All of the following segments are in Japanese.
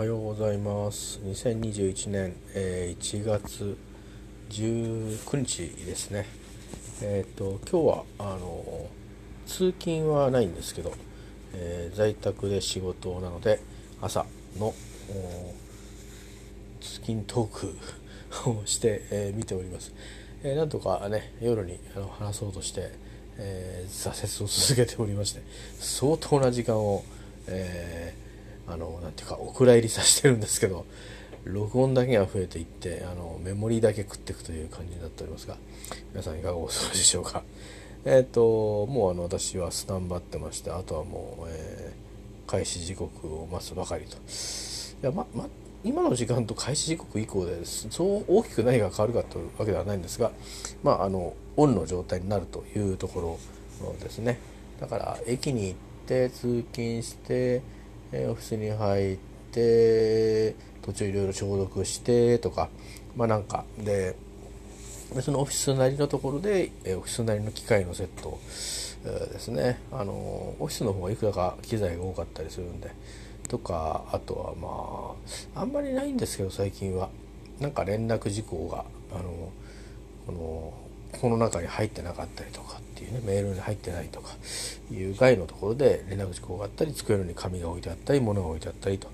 はようございます。2021年、えー、1月19日ですね。えっ、ー、と今日はあの通勤はないんですけど、えー、在宅で仕事なので朝の通勤トーク をして、えー、見ております、え、なんとかね夜にあの話そうとして、え、挫折を続けておりまして相当な時間を、えーあのなんていうかお蔵入りさせてるんですけど録音だけが増えていってあのメモリーだけ食っていくという感じになっておりますが皆さんいかがお過ごしでしょうか。えっ、ー、ともうあの私はスタンバってましてあとはもう、えー、開始時刻を待つばかりと。いやまま今の時間と開始時刻以降でそう大きく何が変わるかというわけではないんですがまああのオンの状態になるというところですね。だから駅に行って通勤してえオフィスに入って途中いろいろ消毒してとかまあなんかでそのオフィスなりのところでえオフィスなりの機械のセットですね。あのオフィスの方がいくらか機材が多かったりするんでとかあとはまああんまりないんですけど最近は。なんか連絡事項があのこのこの中に入ってなかったりとかっていうねメールに入ってないとかいう外のところで連絡事項があったり机の上に紙が置いてあったり物が置いてあったりと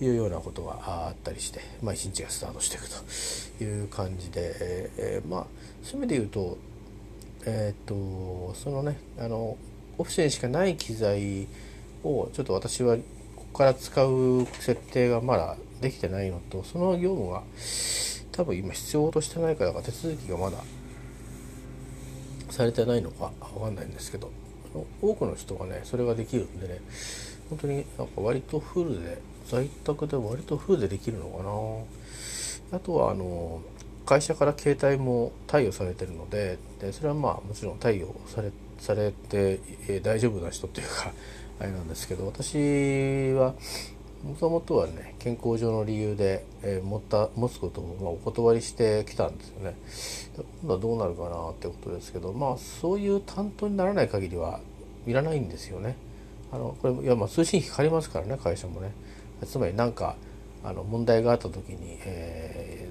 いうようなことがあったりして、まあ、一日がスタートしていくという感じで、えー、まあそういう意味で言うとえっ、とそのねあのオフィスにしかない機材をちょっと私はここから使う設定がまだできてないのとその業務が多分今必要としてないから手続きがまだされてないのか分かんないんですけど多くの人がねそれができるんでね本当になんか割とフルで在宅で割とフルでできるのかな。あとはあの会社から携帯も貸与されてるのででそれはまあもちろん貸与されされて、え、大丈夫な人っていうかあれなんですけど私はもともとはね健康上の理由で、えー、持った持つことを、まあ、お断りしてきたんですよね。今度はどうなるかなってことですけどまあそういう担当にならない限りはいらないんですよね。あのこれいやまあ通信費かかりますからね会社もね。つまり何かあの問題があった時に、え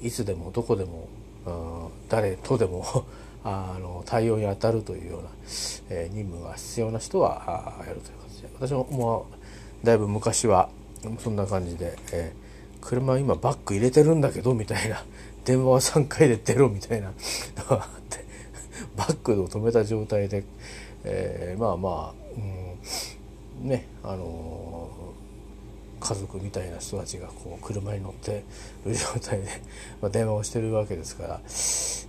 ー、いつでもどこでも、うん、誰とでも あの対応に当たるというような、えー、任務が必要な人はやるという形で。私ももうだいぶ昔はそんな感じで、えー、車今バック入れてるんだけどみたいな 電話は3回で出ろみたいな のがあってバックを止めた状態で、えー、まあまあ、うん、ねあのー、家族みたいな人たちがこう車に乗ってる状態で、まあ、電話をしてるわけですから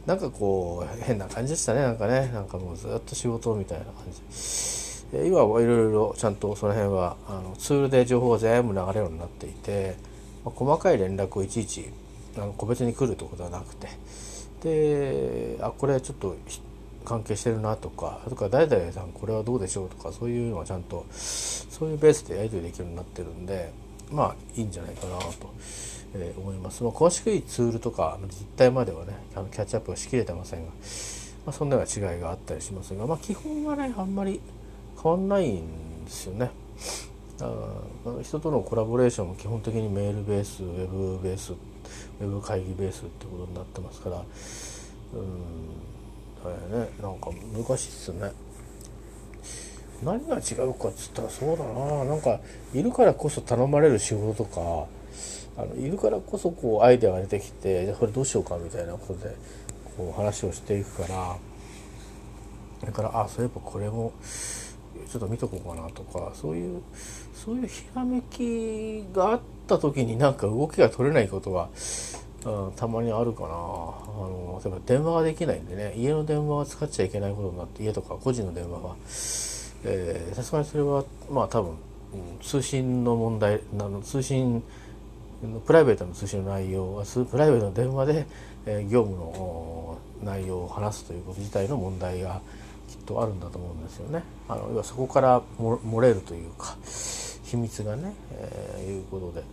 なんかこう変な感じでしたねなんかねなんかもうずっと仕事みたいな感じ。今はいろいろちゃんとその辺はあのツールで情報が全部流れるようになっていて、まあ、細かい連絡をいちいちあの個別に来るってことはなくてであこれちょっと関係してるなとかとか誰々さんこれはどうでしょうとかそういうのはちゃんとそういうベースでやり取りできるようになってるんでまあいいんじゃないかなと、えー、思います。まあ、詳しくいツールとか実態まではねあのキャッチアップはしきれてませんが、まあ、そんなような違いがあったりしますが、まあ、基本はねあんまり変わんないんですよね。あ人とのコラボレーションも基本的にメールベースウェブベースウェブ会議ベースってことになってますからうんあれね。なんか難しいっすね。何が違うかっつったらそうだな。なんかいるからこそ頼まれる仕事とかあのいるからこそこうアイデアが出てきてじゃこれどうしようかみたいなことでこう話をしていくからだからあそういえばこれもちょっと見とこうかなとかそういうそういうひらめきがあった時になんか動きが取れないことが、うん、たまにあるかな。あの例えば電話ができないんでね家の電話は使っちゃいけないことになって家とか個人の電話はさすがにそれはまあ多分、うん、通信の問題あの通信プライベートの通信の内容はプライベートの電話で、えー、業務の内容を話すということ自体の問題がきっとあるんだと思うんですよね。あの要はそこから漏れるというか秘密がね、えー、いうことで、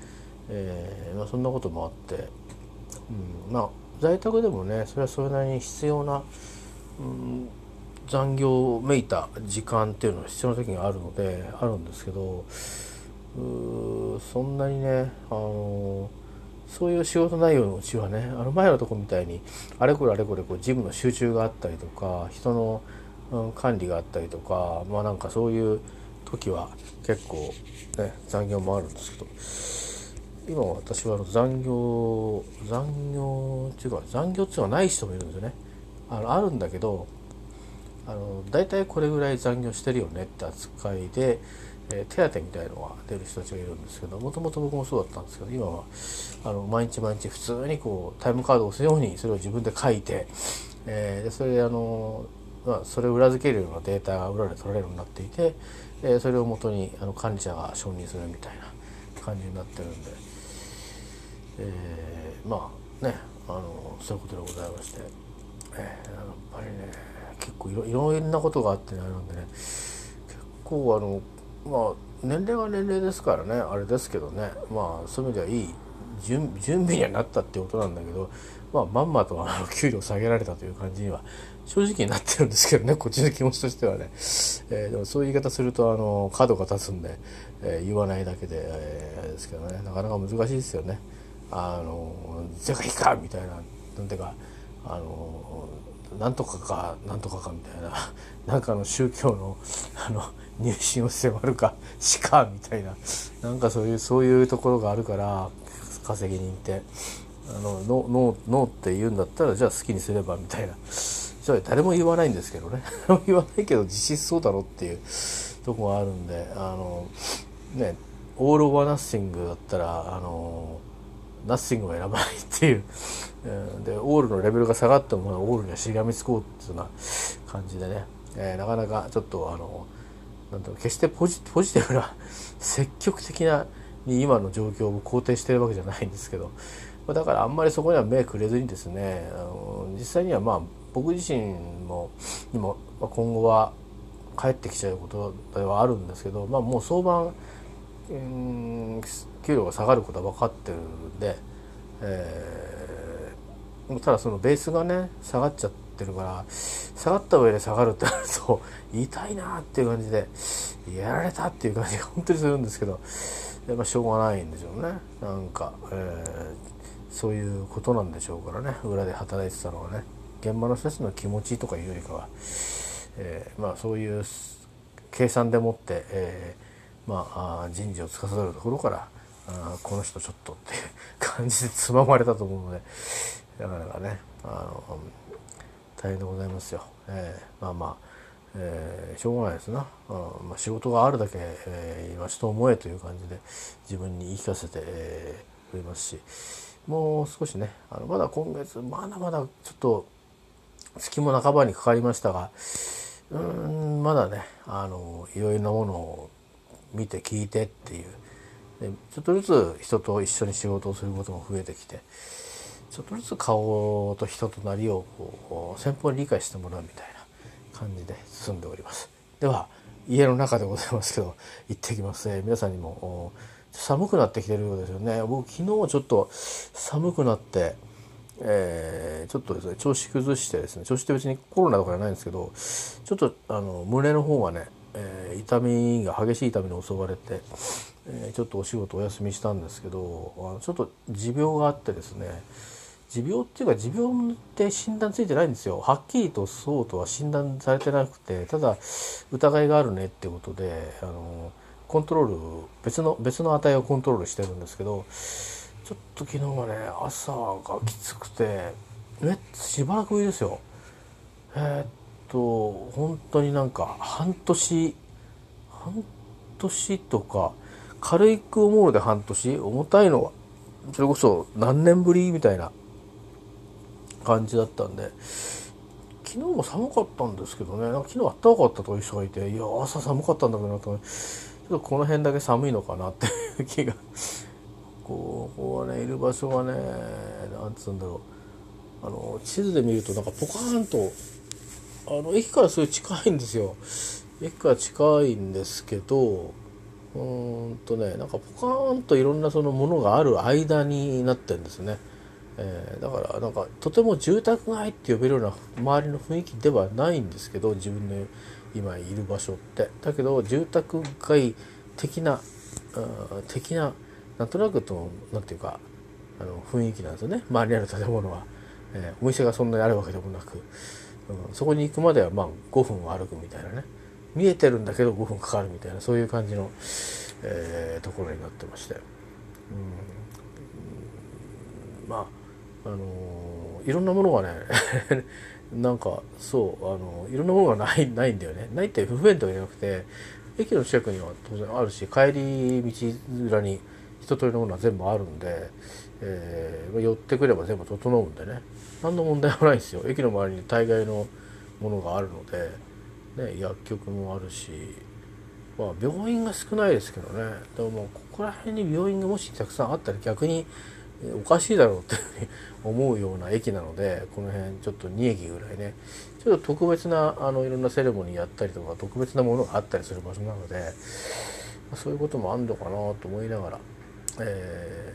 えーまあ、そんなこともあって、うん、まあ在宅でもねそれはそれなりに必要な、うん、残業をめいた時間っていうのは必要な時があるのであるんですけど、そんなにねあのそういう仕事内容のうちはねあの前のとこみたいにあれこれあれこれこう事務の集中があったりとか人の、うん、管理があったりとかまあなんかそういう時は結構ね残業もあるんですけど今私は残業残業っていうか残業っていうのはない人もいるんですよね。あのあるんだけどあの大体これぐらい残業してるよねって扱いで、えー、手当みたいのが出る人たちがいるんですけどもともと僕もそうだったんですけど今はあの毎日毎日普通にこうタイムカードを押すようにそれを自分で書いて、えー、でそれであの、まあ、それを裏付けるようなデータが裏で取られるようになっていて、えー、それをもとにあの管理者が承認するみたいな感じになってるんで、えー、まあねあのそういうことでございまして、えー、やっぱりね結構いろいろんなことがあってねあれなんでね。結構あのまあ年齢は年齢ですからねあれですけどね。まあそういう意味ではいい準備にはなったってことなんだけど、まあ、まんまとあの給料下げられたという感じには正直になってるんですけどねこっちの気持ちとしてはね、えー、でもそういう言い方するとあの角が立つんで、えー、言わないだけで、えー、ですけどねなかなか難しいですよね。あの「世界か!」みたいななんていうかあのなんとかかなんとかかみたいな なんかの宗教のあの入信を迫るかしかみたいななんかそういうそういうところがあるから稼ぎに行ってあのノノノーって言うんだったらじゃあ好きにすればみたいな。それ誰も言わないんですけどね。言わないけど実質そうだろっていうとこがあるんであのねオール・オア・ナッシングだったらあのナッシングを選ばないっていう。でオールのレベルが下がってもオールにはしがみつこうっていうような感じでね、えー、なかなかちょっとあのなんだろう決してポジポジティブな積極的なに今の状況を肯定してるわけじゃないんですけど。だからあんまりそこには目くれずにですねあの実際にはまあ僕自身もにも今後は帰ってきちゃうことではあるんですけど、まあ、もう相場、うん、給料が下がることは分かってるんで、えー、ただそのベースがね下がっちゃってるから下がった上で下がるってなると痛いなっていう感じでやられたっていう感じが本当にするんですけど、まあ、しょうがないんでしょうね。なんか、えー、そういうことなんでしょうからね。裏で働いてたのはね。現場の人たちの気持ちとかいうよりかは、えー、まあそういう計算でもって、えー、まあ人事を司るところからあこの人ちょっとっていう感じでつままれたと思うのでなかなかねあの大変でございますよ。えー、まあまあえー、しょうがないですな、うんまあ、仕事があるだけ、えー、今しと思えという感じで自分に言い聞かせて、えー、おりますしもう少しねあのまだ今月まだまだちょっと月も半ばにかかりましたがうんまだねあのいろいろなものを見て聞いてっていうでちょっとずつ人と一緒に仕事をすることも増えてきてちょっとずつ顔と人となりをこう先方に理解してもらうみたいな。感じで進んでおります。では家の中でございますけど 行ってきます、えー、皆さんにも寒くなってきてるようですよね。僕昨日ちょっと寒くなってえー、ちょっとですね調子崩してですね調子って別にコロナとかじゃないんですけどちょっとあの胸の方がね、えー、痛みが激しい痛みに襲われて、えー、ちょっとお仕事お休みしたんですけどあのちょっと持病があってですね持病っていうか持病って診断ついてないんですよ。はっきりとそうとは診断されてなくてただ疑いがあるねってことであのコントロール別の別の値をコントロールしてるんですけどちょっと昨日はね朝がきつくてえしばらくぶりですよ。えー、っと本当になんか半年半年とか軽く思うので半年重たいのはそれこそ何年ぶりみたいな感じだったんで昨日も寒かったんですけどね。なんか昨日あったかかったという人がいていや朝寒かったんだけどなとちょっとこの辺だけ寒いのかなっていう 気が。ここうねいる場所がねなんつうんだろう。あの地図で見るとなんかポカーンとあの駅からすごい近いんですよ。駅から近いんですけどうんとねなんかポカーンといろんなそのものがある間になってるんですね、えー、だからなんかとても住宅街って呼べるような周りの雰囲気ではないんですけど自分の今いる場所って。だけど住宅街的な的ななんとなくとなんていうかあの雰囲気なんですよね。周りにある建物は、えー、お店がそんなにあるわけでもなく、うん、そこに行くまではまあ5分歩くみたいなね。見えてるんだけど5分かかるみたいなそういう感じの、えー、ところになってまして、うん、まああのー、いろんなものがね なんかそうあのいろんなものがないないんだよね。ないって不便とかじゃなくて駅の近くには当然あるし帰り道裏に一通りのものは全部あるんで、えー、寄ってくれば全部整うんでね。何の問題もないんですよ。駅の周りに大概のものがあるので、ね、薬局もあるし、まあ、病院が少ないですけどね。でもここら辺に病院がもしたくさんあったら逆におかしいだろうっていう思うような駅なのでこの辺ちょっと2駅ぐらいね。ちょっと特別なあのいろんなセレモニーやったりとか特別なものがあったりする場所なのでそういうこともあんのかなと思いながら、え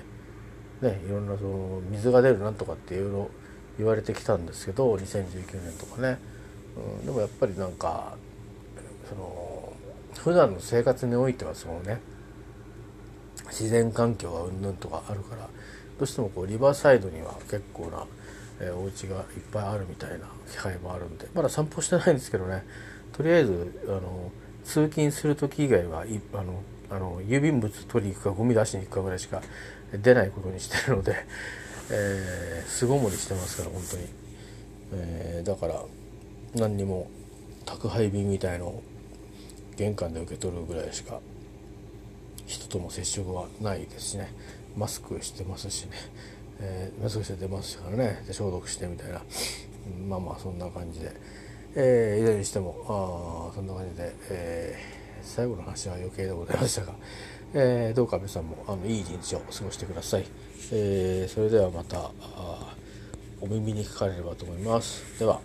ー、ね、いろんなその水が出るなんとかっていろいろ言われてきたんですけど2019年とかね、うん、でもやっぱりなんかその普段の生活においてはそのね。自然環境がうんぬんとかあるからどうしてもこうリバーサイドには結構な、えー、お家がいっぱいあるみたいな気配もあるんでまだ散歩してないんですけどね。とりあえずあの通勤する時以外はいあのあの郵便物取りに行くかゴミ出しに行くかぐらいしか出ないことにしてるので、えー、巣ごもりしてますから本当に、えー、だから何にも宅配便みたいのを玄関で受け取るぐらいしか人との接触はないですしね。マスクしてますしね、えー、マスクして出ますからね。で消毒してみたいな、うん、まあまあそんな感じで、えー、いずれにしてもあそんな感じで、えー、最後の話は余計でございましたが、えー、どうか皆さんもあのいい一日を過ごしてください、えー、それではまたお耳にかかれればと思います。では。